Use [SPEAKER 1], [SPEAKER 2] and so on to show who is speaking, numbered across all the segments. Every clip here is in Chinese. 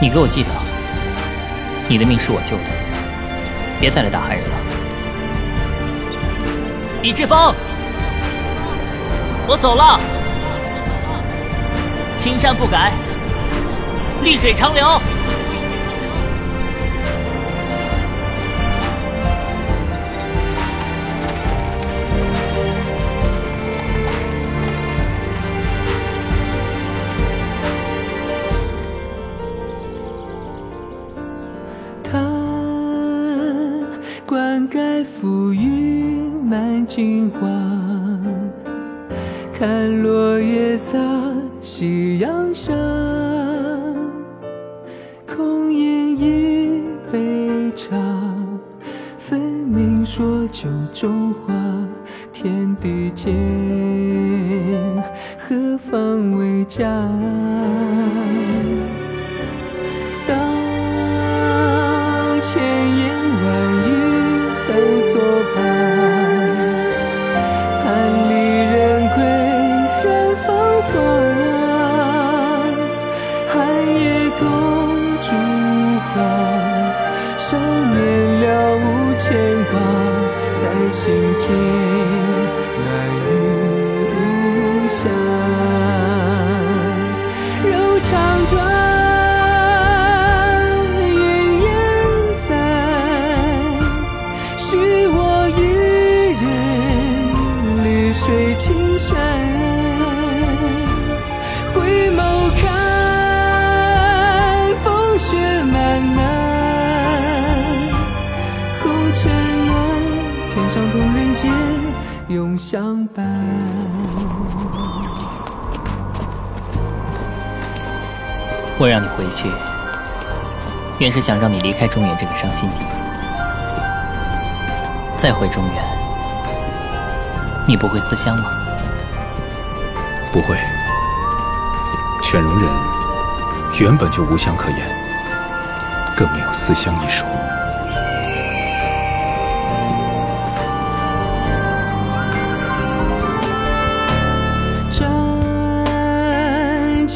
[SPEAKER 1] 你给我记得，你的命是我救的，别再来打害人了。
[SPEAKER 2] 李志峰，我走了。青山不改，绿水长流。
[SPEAKER 3] 浮云满金花，看落叶洒夕阳下。空饮一杯茶，分明说酒中话。天地间，何方为家？钩住花，少年了无牵挂，在心间暖意无暇。柔肠断，云烟散，许我一人绿水青山。天上同人间永相伴。
[SPEAKER 1] 我让你回去，原是想让你离开中原这个伤心地。再回中原，你不会思乡吗？
[SPEAKER 4] 不会。犬戎人原本就无乡可言，更没有思乡一说。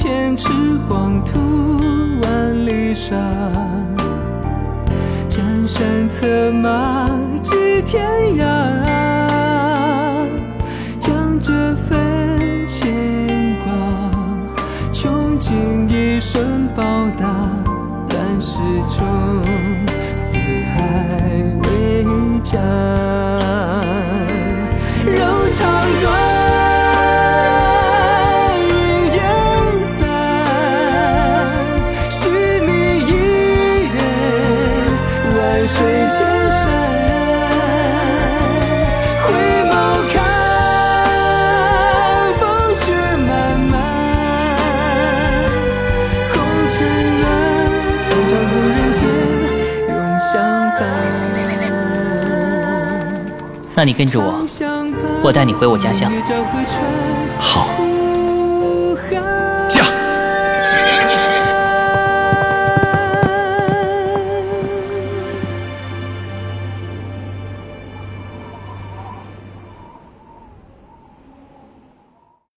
[SPEAKER 3] 千尺黄土，万里沙。江山策马寄天涯，将这份牵挂，穷尽一生报答。乱世中，
[SPEAKER 1] 那你跟着我，我带你回我家乡。
[SPEAKER 4] 好。